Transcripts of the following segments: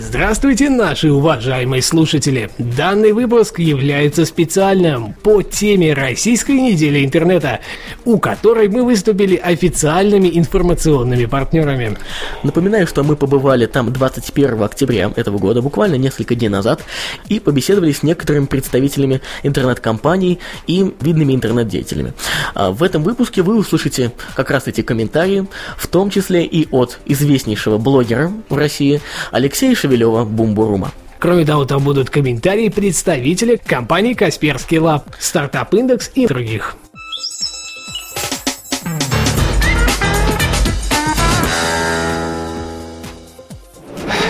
Здравствуйте, наши уважаемые слушатели! Данный выпуск является специальным по теме Российской недели интернета, у которой мы выступили официальными информационными партнерами. Напоминаю, что мы побывали там 21 октября этого года, буквально несколько дней назад, и побеседовали с некоторыми представителями интернет-компаний и видными интернет-деятелями. А В этом выпуске вы услышите как раз эти комментарии, в том числе и от известнейшего блогера в России Алексея Шевелева Boomburum'а. Кроме того, там будут комментарии представителей компании Kaspersky Lab, Startup Index и других.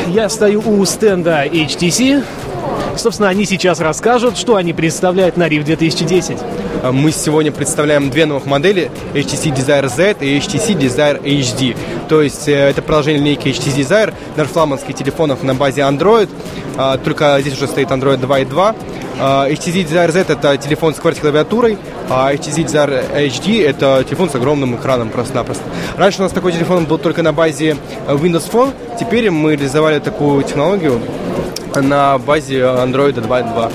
Я стою у стенда HTC. Собственно, они сейчас расскажут, что они представляют на RIF 2010. Мы сегодня представляем две новых модели HTC Desire Z и HTC Desire HD. То есть э, это продолжение линейки HTC Desire, наш флагманский телефонов на базе Android, а, только здесь уже стоит Android 2.2. А, HTC Desire Z это телефон с QWERTY-клавиатурой, а HTC Desire HD это телефон с огромным экраном просто-напросто. Раньше у нас такой телефон был только на базе Windows Phone, теперь мы реализовали такую технологию на базе Android 2.2.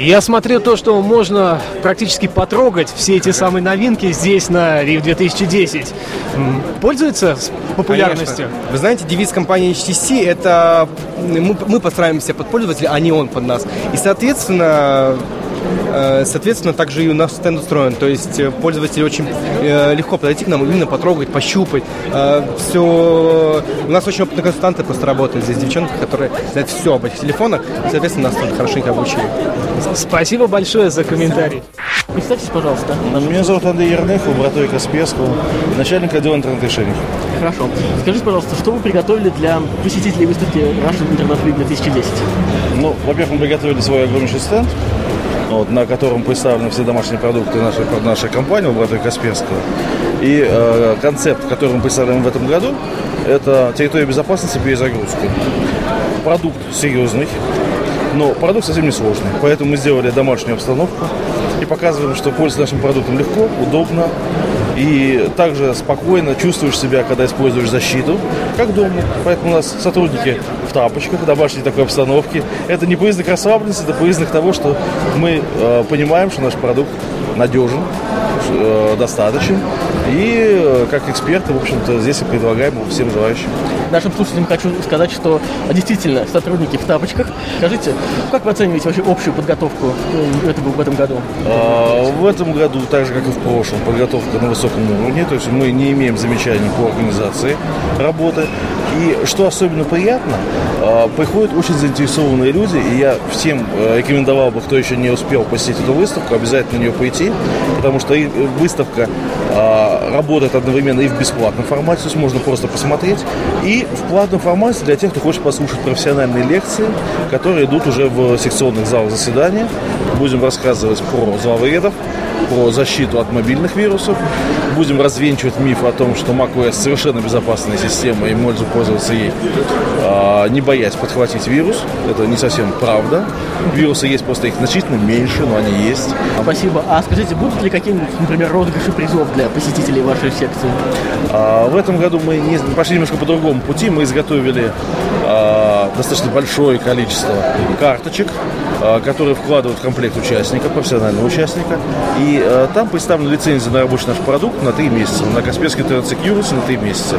Я смотрю то, что можно практически потрогать все эти самые новинки здесь на RIF 2010. М, Пользуется популярностью? Конечно. Вы знаете, девиз компании HTC это мы, мы подстраиваемся под пользователя, а не он под нас. И, соответственно, Соответственно, также и у нас стенд устроен. То есть э, пользователю очень э, легко подойти к нам, именно потрогать, пощупать. все... У нас очень опытные консультанты просто работают здесь, девчонки, которые знают все об этих телефонах. И, соответственно, нас тут хорошенько обучили. Спасибо большое за комментарий. Представьтесь, пожалуйста. Меня зовут Андрей Ерных, лаборатория Касперского, начальник отдела интернет-решений. Хорошо. Скажите, пожалуйста, что вы приготовили для посетителей выставки Russian Internet Week 2010? Ну, во-первых, мы приготовили свой огромнейший стенд, вот, на котором представлены все домашние продукты нашей, нашей компании, лаборатории Касперского. И э, концепт, который мы представляем в этом году, это территория безопасности перезагрузки. Продукт серьезный, но продукт совсем не сложный. Поэтому мы сделали домашнюю обстановку и показываем, что пользоваться нашим продуктом легко, удобно и также спокойно чувствуешь себя, когда используешь защиту, как дома. Поэтому у нас сотрудники в тапочках, в домашней такой обстановке. Это не признак расслабленности, это признак того, что мы э, понимаем, что наш продукт надежен, э, достаточен. И э, как эксперты, в общем-то, здесь и предлагаем его всем желающим. Нашим слушателям хочу сказать, что действительно сотрудники в тапочках. Скажите, как вы оцениваете вообще общую подготовку э, этого, в этом году? А, В этом году, так же как и в прошлом, подготовка на высоком уровне, то есть мы не имеем замечаний по организации работы. И что особенно приятно, приходят очень заинтересованные люди, и я всем э, рекомендовал бы, кто еще не успел посетить эту выставку, обязательно на нее пойти, потому что выставка а, работает одновременно и в бесплатном формате, то есть можно просто посмотреть, и в платном формате для тех, кто хочет послушать профессиональные лекции, которые идут уже в секционных залах заседания. Будем рассказывать про зловредов, про защиту от мобильных вирусов. Будем развенчивать миф о том, что macOS совершенно безопасная система и можно пользоваться ей, а, не боясь подхватить вирус. Это не совсем правда. Вирусы есть, просто их значительно меньше, но они есть. Спасибо. А скажите, будут ли какие-нибудь, например, розыгрыши призов для посетителей вашей секции? А, в этом году мы не- пошли немножко по другому пути. Мы изготовили а, достаточно большое количество карточек, которые вкладывают в комплект участника, профессионального участника. И а, там представлена лицензия на рабочий наш продукт на 3 месяца, на Касперский Security на 3 месяца.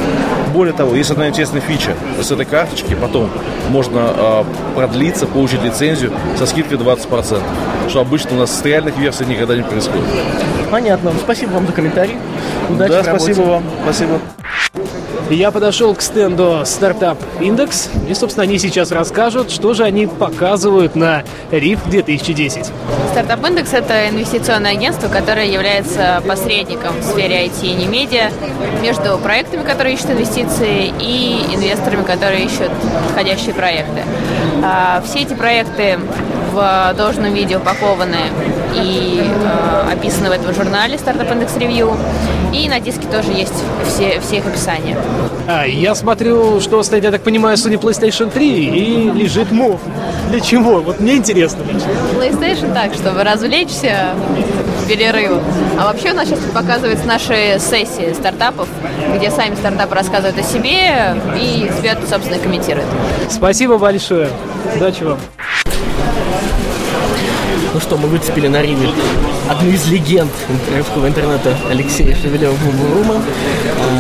Более того, есть одна интересная фича. С этой карточки потом можно а, продлиться, получить лицензию со скидкой 20%, что обычно у нас с реальных версий никогда не происходит. Понятно. Спасибо вам за комментарий. Удачи да, спасибо вам. Спасибо. Я подошел к стенду Startup Index, и, собственно, они сейчас расскажут, что же они показывают на RIF 2010. Стартап Индекс – это инвестиционное агентство, которое является посредником в сфере IT и не медиа между проектами, которые ищут инвестиции, и инвесторами, которые ищут подходящие проекты. А, Все эти проекты в должном виде упакованы и э, описаны в этом журнале Startup Index Review. И на диске тоже есть все, все их описания. А, я смотрю, что стоит, я так понимаю, Sony PlayStation 3 и лежит мов. Для чего? Вот мне интересно. PlayStation так, чтобы развлечься в перерыв. А вообще у нас сейчас показываются наши сессии стартапов, где сами стартапы рассказывают о себе и ребята, собственно, комментируют. Спасибо большое. Удачи вам. Ну что, мы выцепили на Риве одну из легенд русского интернета Алексея Шевелева Бурума.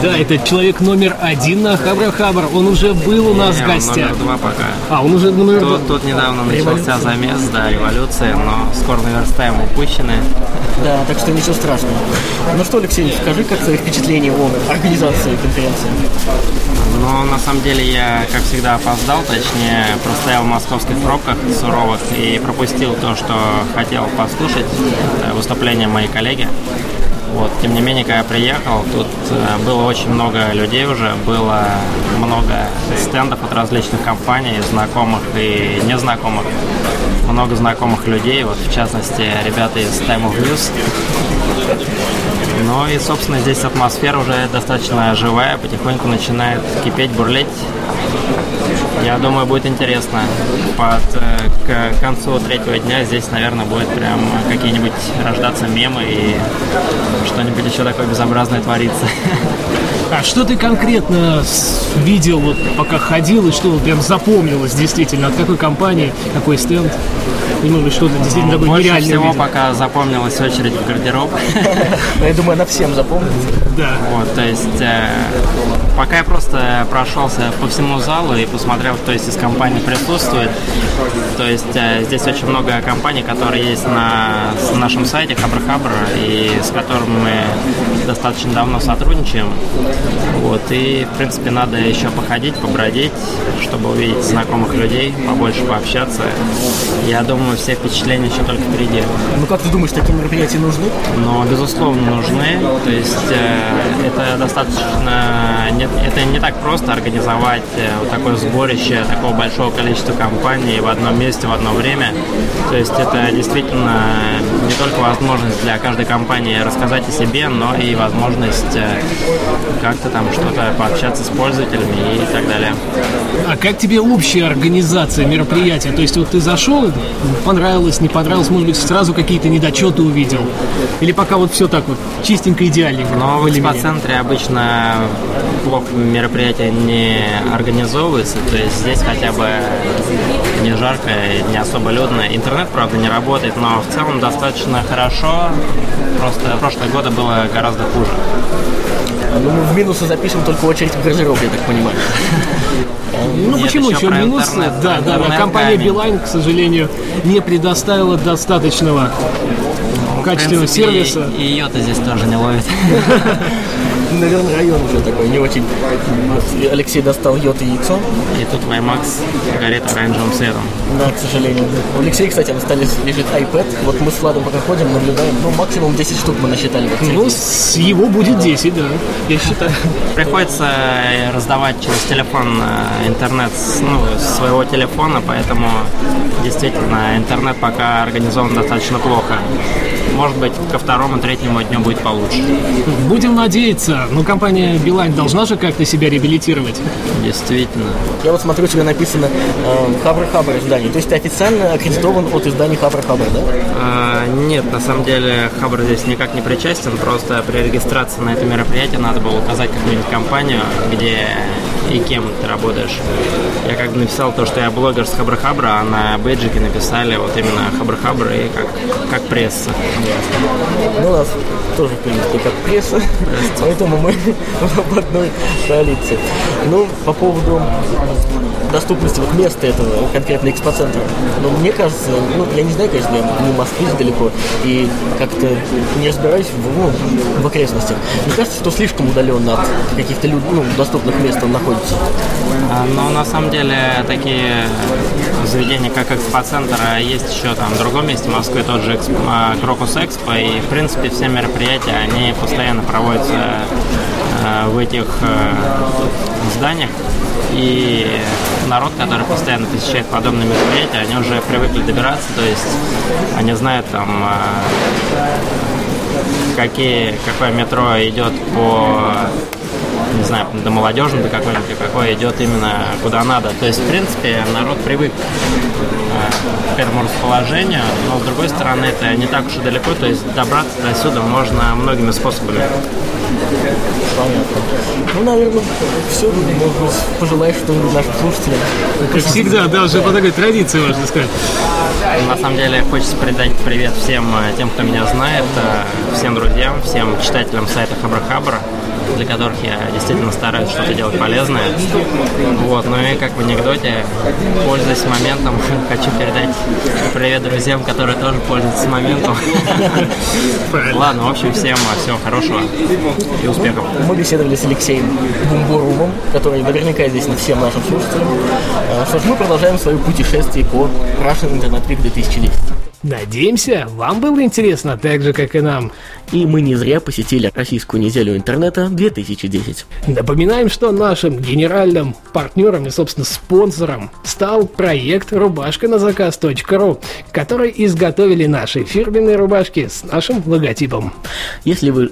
Да, это человек номер один на Хабра Хабр. Он уже был у нас в гостях. Номер два пока. А, он уже номер два. Тут, тут недавно начался замес, да, революция, но скоро наверстаем упущенные. Да, так что ничего страшного. Ну что, Алексей, скажи, как свои впечатления о организации конференции? Но на самом деле я, как всегда, опоздал, точнее, простоял в московских пробках суровых и пропустил то, что хотел послушать, это выступление моей коллеги. Вот. Тем не менее, когда я приехал, тут э, было очень много людей уже, было много стендов от различных компаний, знакомых и незнакомых, много знакомых людей, вот в частности, ребята из Time of News. Ну и, собственно, здесь атмосфера уже достаточно живая, потихоньку начинает кипеть, бурлеть. Я думаю, будет интересно. Под, э, к концу третьего дня здесь, наверное, будет прям какие-нибудь рождаться мемы и что-нибудь еще такое безобразное творится. А что ты конкретно видел, вот, пока ходил, и что прям запомнилось действительно? От какой компании, какой стенд? И, может быть, что-то действительно такое Больше нереальное всего увидел? пока запомнилась очередь в гардероб. Ну, я думаю, она всем запомнится. Да. Вот, то есть, э, пока я просто прошелся по всему залу и посмотрел, кто из компаний присутствует. То есть, э, здесь очень много компаний, которые есть на нашем сайте Хабр Хабр, и с которыми мы достаточно давно сотрудничаем. Вот, и, в принципе, надо еще походить, побродить, чтобы увидеть знакомых людей, побольше пообщаться. Я думаю, все впечатления еще только впереди. Ну как ты думаешь, такие мероприятия нужны? но безусловно нужны. То есть э, это достаточно не, это не так просто организовать э, вот такое сборище такого большого количества компаний в одном месте в одно время. То есть это действительно не только возможность для каждой компании рассказать о себе, но и возможность э, как-то там что-то пообщаться с пользователями и так далее. А как тебе общая организация мероприятия? То есть вот ты зашел, понравилось, не понравилось, может быть, сразу какие-то недочеты увидел? Или пока вот все так вот чистенько, идеальненько? Но в экспоцентре обычно плохо мероприятия не организовываются, то есть здесь хотя бы не жарко, не особо людно. Интернет, правда, не работает, но в целом достаточно хорошо. Просто прошлые годы было гораздо хуже. Ну, мы в минусы запишем только очередь в гардероб, я так понимаю. Ну Нет, почему еще еще минус? интернет, Да, да, да. Компания. Билайн, к сожалению, не предоставила достаточного качественного принципе, сервиса. И ее-то здесь тоже не ловит. Наверное, район уже такой не очень. Алексей достал йод и яйцо. И тут WiMAX горит оранжевым светом. Да, к сожалению. У Алексея, кстати, на столе лежит iPad. Вот мы с Владом пока ходим, наблюдаем. Ну, максимум 10 штук мы насчитали. Ну, с его будет 10, да, я считаю. Приходится раздавать через телефон э, интернет с, ну, с своего телефона, поэтому действительно интернет пока организован достаточно плохо. Может быть, ко второму, третьему дню будет получше. Будем надеяться. Но компания Билайн должна же как-то себя реабилитировать. Действительно. Я вот смотрю, у тебя написано э, Хабр Хабр издание. То есть ты официально аккредитован от издания Хабр Хабр, да? А, Нет, на самом деле Хабр здесь никак не причастен, просто при регистрации на это мероприятие надо было указать какую-нибудь компанию, где и кем ты работаешь. Я как бы написал то, что я блогер с Хабр Хабра, а на бейджике написали вот именно Хабр Хабр и как, как пресса. Ну, у нас тоже, в принципе, как пресса, поэтому мы в одной коалиции. Ну, по поводу доступности вот места этого конкретно экспоцентра. Ну, мне кажется, ну, я не знаю, конечно, я не в Москве далеко, и как-то не разбираюсь в, ну, в окрестностях. Мне кажется, что слишком удаленно от каких-то люд- ну, доступных мест он находится. А, Но на самом деле такие заведения, как Экспоцентр, а есть еще там в другом месте в Москве тот же Эксп- а, Крокус Экспо, и в принципе все мероприятия, они постоянно проводятся а, в этих а, зданиях. И народ, который постоянно посещает подобные мероприятия, они уже привыкли добираться, то есть они знают там какие, какое метро идет по не знаю, до молодежного, до какой-нибудь, какой идет именно куда надо. То есть, в принципе, народ привык э, к этому расположению, но, с другой стороны, это не так уж и далеко, то есть добраться до сюда можно многими способами. Понятно. Ну, наверное, все. Может быть, пожелаешь что-нибудь нашим слушателям? Как всегда, да, уже по такой традиции, можно сказать. На самом деле, хочется передать привет всем э, тем, кто меня знает, э, всем друзьям, всем читателям сайта Хабра-Хабра для которых я действительно стараюсь что-то делать полезное. Вот, ну и как в анекдоте, пользуясь моментом, хочу передать привет друзьям, которые тоже пользуются моментом. Ладно, в общем, всем всего хорошего и успехов. Мы беседовали с Алексеем Бумбурумом, который наверняка известен всем нашим слушателям. А, что ж, мы продолжаем свое путешествие по Russian Internet Week 2010. Надеемся, вам было интересно так же, как и нам. И мы не зря посетили Российскую неделю интернета 2010. Напоминаем, что нашим генеральным партнером и, собственно, спонсором стал проект рубашка на заказ.ру, который изготовили наши фирменные рубашки с нашим логотипом. Если вы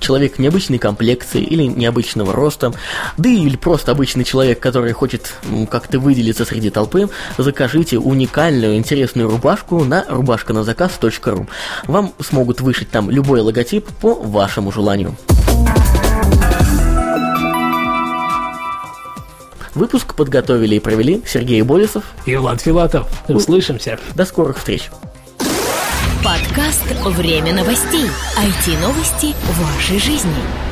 человек необычной комплекции или необычного роста, да или просто обычный человек, который хочет как-то выделиться среди толпы, закажите уникальную интересную рубашку на рубашку рубашка на заказ.ру. Вам смогут вышить там любой логотип по вашему желанию. Выпуск подготовили и провели Сергей Болесов и Влад Филатов. Услышимся. До скорых встреч. Подкаст «Время новостей». IT-новости вашей жизни.